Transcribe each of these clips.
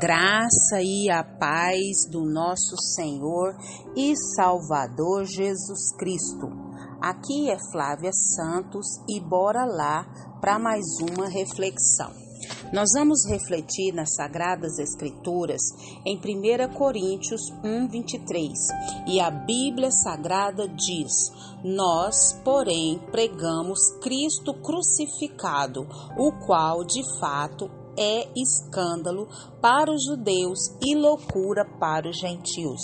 graça e a paz do nosso Senhor e Salvador Jesus Cristo. Aqui é Flávia Santos e bora lá para mais uma reflexão. Nós vamos refletir nas Sagradas Escrituras em 1 Coríntios 1, 23. E a Bíblia Sagrada diz: Nós, porém, pregamos Cristo crucificado, o qual de fato é escândalo para os judeus e loucura para os gentios.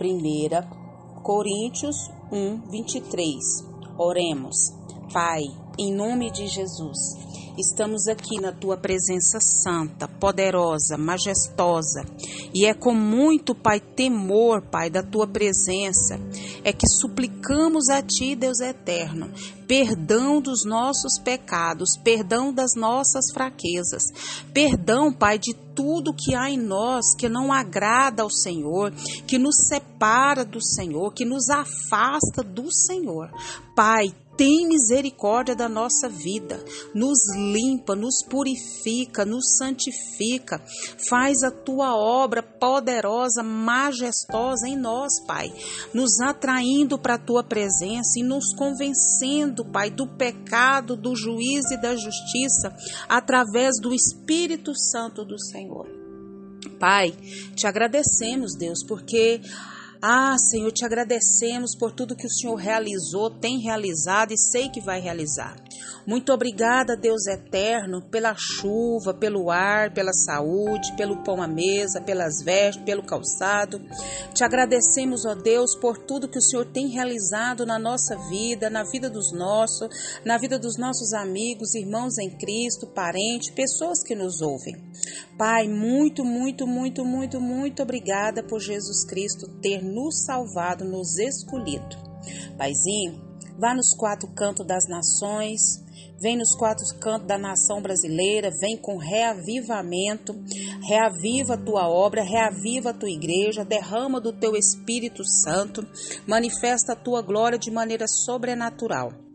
1 Coríntios 1, 23. Oremos. Pai, em nome de Jesus, estamos aqui na tua presença santa, poderosa, majestosa, e é com muito, Pai, temor, Pai, da tua presença, é que suplicamos a ti, Deus eterno, perdão dos nossos pecados, perdão das nossas fraquezas, perdão, Pai, de tudo que há em nós que não agrada ao Senhor, que nos separa do Senhor, que nos afasta do Senhor. Pai, tem misericórdia da nossa vida, nos limpa, nos purifica, nos santifica, faz a tua obra poderosa, majestosa em nós, Pai, nos atraindo para a tua presença e nos convencendo, Pai, do pecado, do juízo e da justiça através do Espírito Santo do Senhor. Pai, te agradecemos, Deus, porque ah, Senhor, te agradecemos por tudo que o Senhor realizou, tem realizado e sei que vai realizar. Muito obrigada, Deus eterno, pela chuva, pelo ar, pela saúde, pelo pão à mesa, pelas vestes, pelo calçado. Te agradecemos, ó Deus, por tudo que o Senhor tem realizado na nossa vida, na vida dos nossos, na vida dos nossos amigos, irmãos em Cristo, parentes, pessoas que nos ouvem. Pai, muito, muito, muito, muito, muito obrigada por Jesus Cristo ter nos salvado, nos escolhido. Paizinho, vá nos quatro cantos das nações, vem nos quatro cantos da nação brasileira, vem com reavivamento, reaviva a tua obra, reaviva a tua igreja, derrama do teu Espírito Santo, manifesta a tua glória de maneira sobrenatural.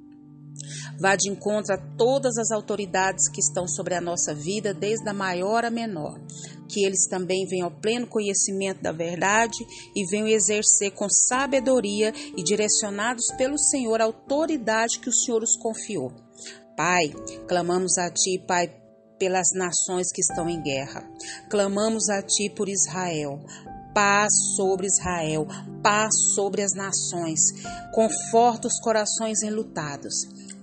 Vá de encontro a todas as autoridades que estão sobre a nossa vida, desde a maior a menor. Que eles também venham ao pleno conhecimento da verdade e venham exercer com sabedoria e direcionados pelo Senhor a autoridade que o Senhor os confiou. Pai, clamamos a Ti, Pai, pelas nações que estão em guerra. Clamamos a Ti por Israel paz sobre Israel, paz sobre as nações, conforta os corações enlutados.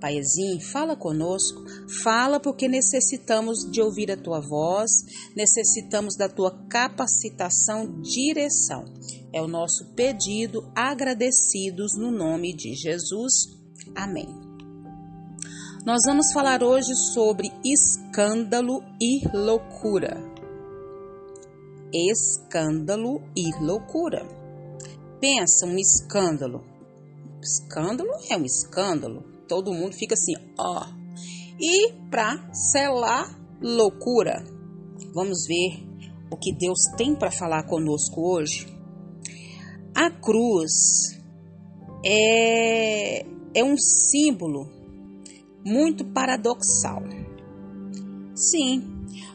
Paizinho, fala conosco, fala porque necessitamos de ouvir a tua voz, necessitamos da tua capacitação, direção. É o nosso pedido, agradecidos no nome de Jesus. Amém. Nós vamos falar hoje sobre escândalo e loucura. Escândalo e loucura. Pensa um escândalo. Escândalo é um escândalo todo mundo fica assim, ó. E para selar loucura, vamos ver o que Deus tem para falar conosco hoje. A cruz é, é um símbolo muito paradoxal. Sim,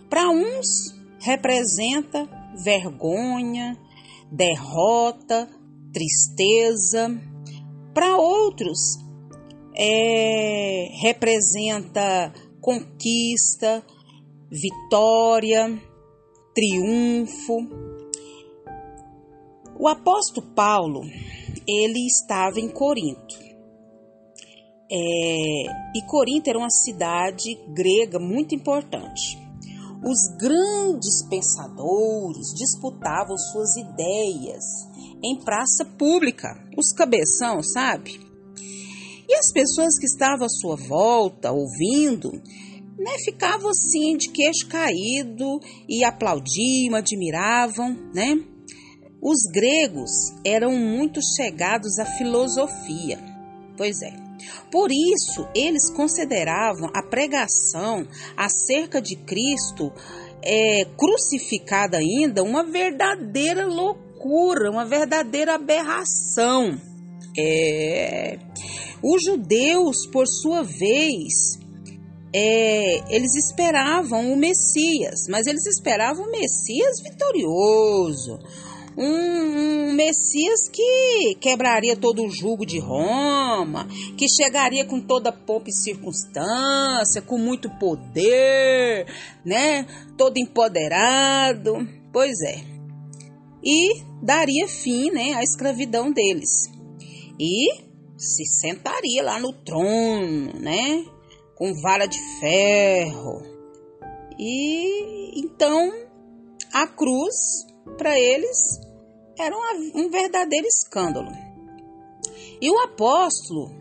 para uns representa vergonha, derrota, tristeza. Para outros é, representa conquista, vitória, triunfo. O apóstolo Paulo, ele estava em Corinto. É, e Corinto era uma cidade grega muito importante. Os grandes pensadores disputavam suas ideias em praça pública, os cabeção, sabe? E as pessoas que estavam à sua volta, ouvindo, né, ficavam assim de queixo caído e aplaudiam, admiravam, né? Os gregos eram muito chegados à filosofia. Pois é. Por isso, eles consideravam a pregação acerca de Cristo é, crucificado ainda uma verdadeira loucura, uma verdadeira aberração. É, os judeus, por sua vez, é, eles esperavam o Messias, mas eles esperavam o Messias vitorioso, um, um, Messias que quebraria todo o jugo de Roma, que chegaria com toda pompa e circunstância, com muito poder, né? Todo empoderado. Pois é. E daria fim, né, à escravidão deles. E se sentaria lá no trono, né? Com vara de ferro. E então a cruz para eles era um verdadeiro escândalo. E o apóstolo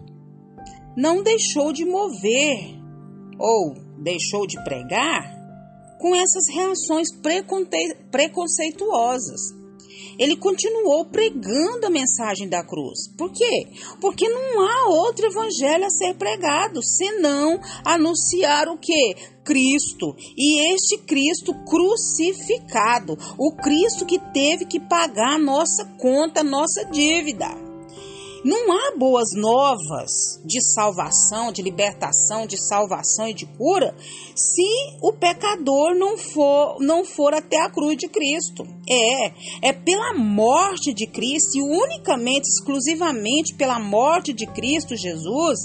não deixou de mover ou deixou de pregar com essas reações preconceituosas ele continuou pregando a mensagem da cruz. Por quê? Porque não há outro evangelho a ser pregado senão anunciar o que? Cristo e este Cristo crucificado, o Cristo que teve que pagar a nossa conta, a nossa dívida. Não há boas novas de salvação, de libertação, de salvação e de cura se o pecador não for, não for até a cruz de Cristo. É, é pela morte de Cristo e unicamente, exclusivamente pela morte de Cristo Jesus,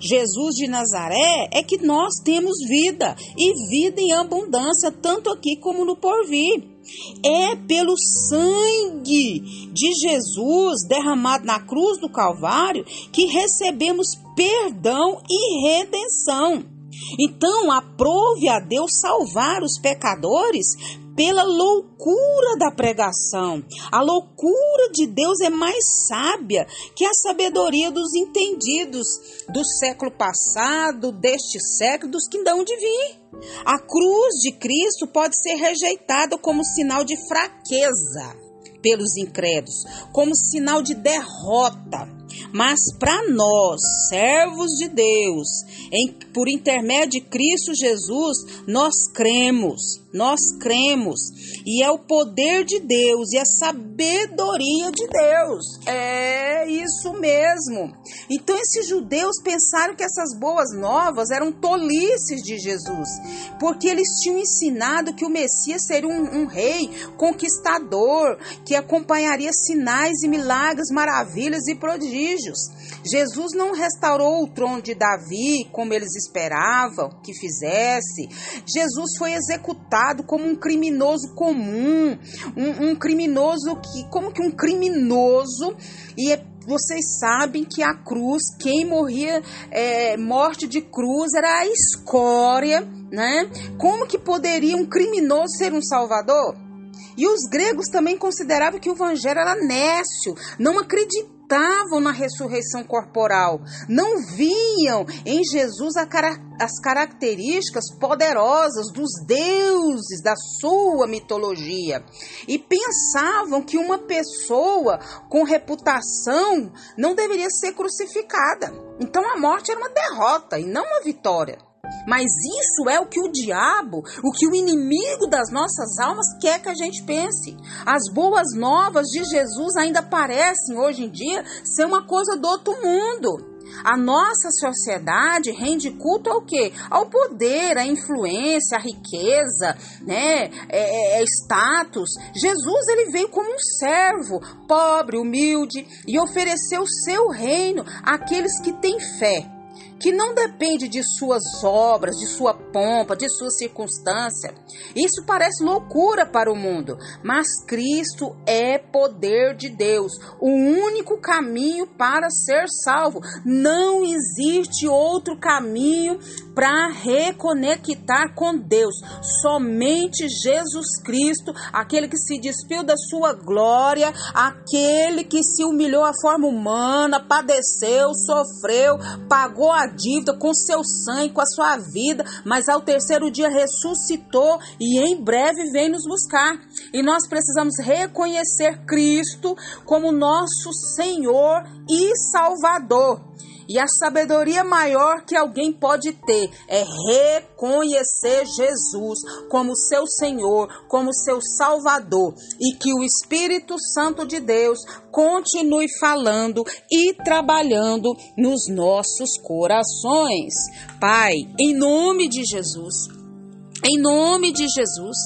Jesus de Nazaré, é que nós temos vida e vida em abundância, tanto aqui como no porvir. É pelo sangue de Jesus derramado na cruz do Calvário que recebemos perdão e redenção. Então, aprove a Deus salvar os pecadores pela loucura da pregação. A loucura de Deus é mais sábia que a sabedoria dos entendidos do século passado, deste século, dos que dão de vir. A cruz de Cristo pode ser rejeitada como sinal de fraqueza pelos incrédulos, como sinal de derrota. Mas para nós, servos de Deus, em, por intermédio de Cristo Jesus, nós cremos, nós cremos, e é o poder de Deus e a sabedoria de Deus. É isso mesmo. Então, esses judeus pensaram que essas boas novas eram tolices de Jesus, porque eles tinham ensinado que o Messias seria um, um rei conquistador, que acompanharia sinais e milagres, maravilhas e prodígios. Jesus não restaurou o trono de Davi como eles esperavam que fizesse. Jesus foi executado como um criminoso comum, um, um criminoso que, como que um criminoso e é vocês sabem que a cruz, quem morria é, morte de cruz era a escória, né? Como que poderia um criminoso ser um salvador? E os gregos também consideravam que o evangelho era nécio, não acreditavam acreditavam na ressurreição corporal, não viam em Jesus as características poderosas dos deuses da sua mitologia e pensavam que uma pessoa com reputação não deveria ser crucificada. Então a morte era uma derrota e não uma vitória. Mas isso é o que o diabo, o que o inimigo das nossas almas quer que a gente pense. As boas novas de Jesus ainda parecem hoje em dia ser uma coisa do outro mundo. A nossa sociedade rende culto ao quê? Ao poder, à influência, à riqueza, né? É, é, é status. Jesus ele veio como um servo, pobre, humilde, e ofereceu seu reino àqueles que têm fé que não depende de suas obras, de sua pompa, de sua circunstância. Isso parece loucura para o mundo, mas Cristo é poder de Deus, o único caminho para ser salvo. Não existe outro caminho para reconectar com Deus. Somente Jesus Cristo, aquele que se despiu da sua glória, aquele que se humilhou à forma humana, padeceu, sofreu, pagou a dívida com seu sangue, com a sua vida, mas ao terceiro dia ressuscitou e em breve vem nos buscar. E nós precisamos reconhecer Cristo como nosso Senhor e Salvador. E a sabedoria maior que alguém pode ter é reconhecer Jesus como seu Senhor, como seu Salvador. E que o Espírito Santo de Deus continue falando e trabalhando nos nossos corações. Pai, em nome de Jesus, em nome de Jesus,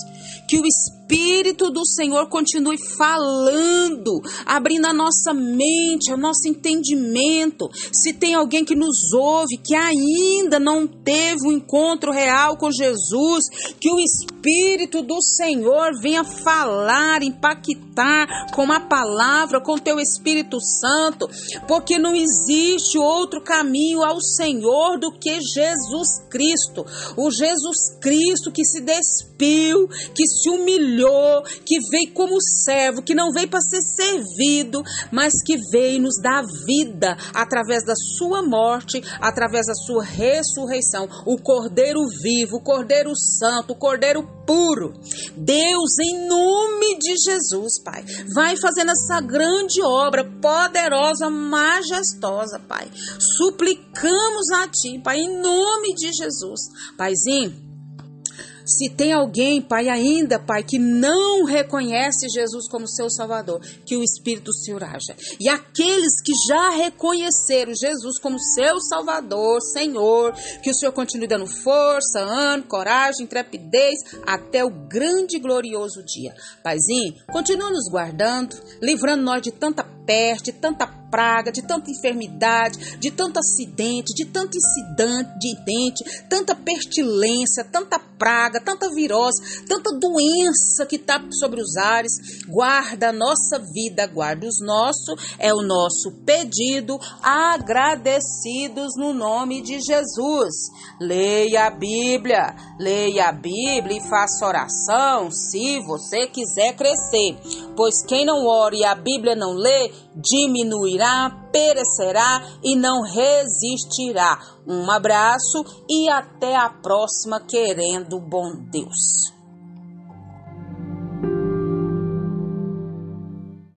que o Espírito Espírito do Senhor continue falando, abrindo a nossa mente, o nosso entendimento. Se tem alguém que nos ouve, que ainda não teve um encontro real com Jesus, que o Espírito do Senhor venha falar, impactar com a palavra, com teu Espírito Santo, porque não existe outro caminho ao Senhor do que Jesus Cristo. O Jesus Cristo que se despiu, que se humilhou que veio como servo, que não veio para ser servido, mas que veio nos dar vida através da sua morte, através da sua ressurreição. O Cordeiro vivo, o Cordeiro santo, o Cordeiro puro. Deus, em nome de Jesus, Pai, vai fazendo essa grande obra poderosa, majestosa, Pai. Suplicamos a Ti, Pai, em nome de Jesus. Paizinho, se tem alguém, Pai, ainda, Pai, que não reconhece Jesus como seu Salvador, que o Espírito do Senhor haja. E aqueles que já reconheceram Jesus como seu Salvador, Senhor, que o Senhor continue dando força, ânimo, coragem, intrepidez, até o grande e glorioso dia. Paizinho, continua nos guardando, livrando nós de tanta peste, de tanta praga, de tanta enfermidade, de tanto acidente, de tanto incidente, tanta pestilência, tanta praga, tanta virose, tanta doença que está sobre os ares. Guarda a nossa vida, guarda os nossos, é o nosso pedido, agradecidos no nome de Jesus. Leia a Bíblia, leia a Bíblia e faça oração se você quiser crescer, pois quem não ora e a Bíblia não lê, diminuirá, perecerá e não resistirá. Um abraço e até a próxima, querendo bom Deus.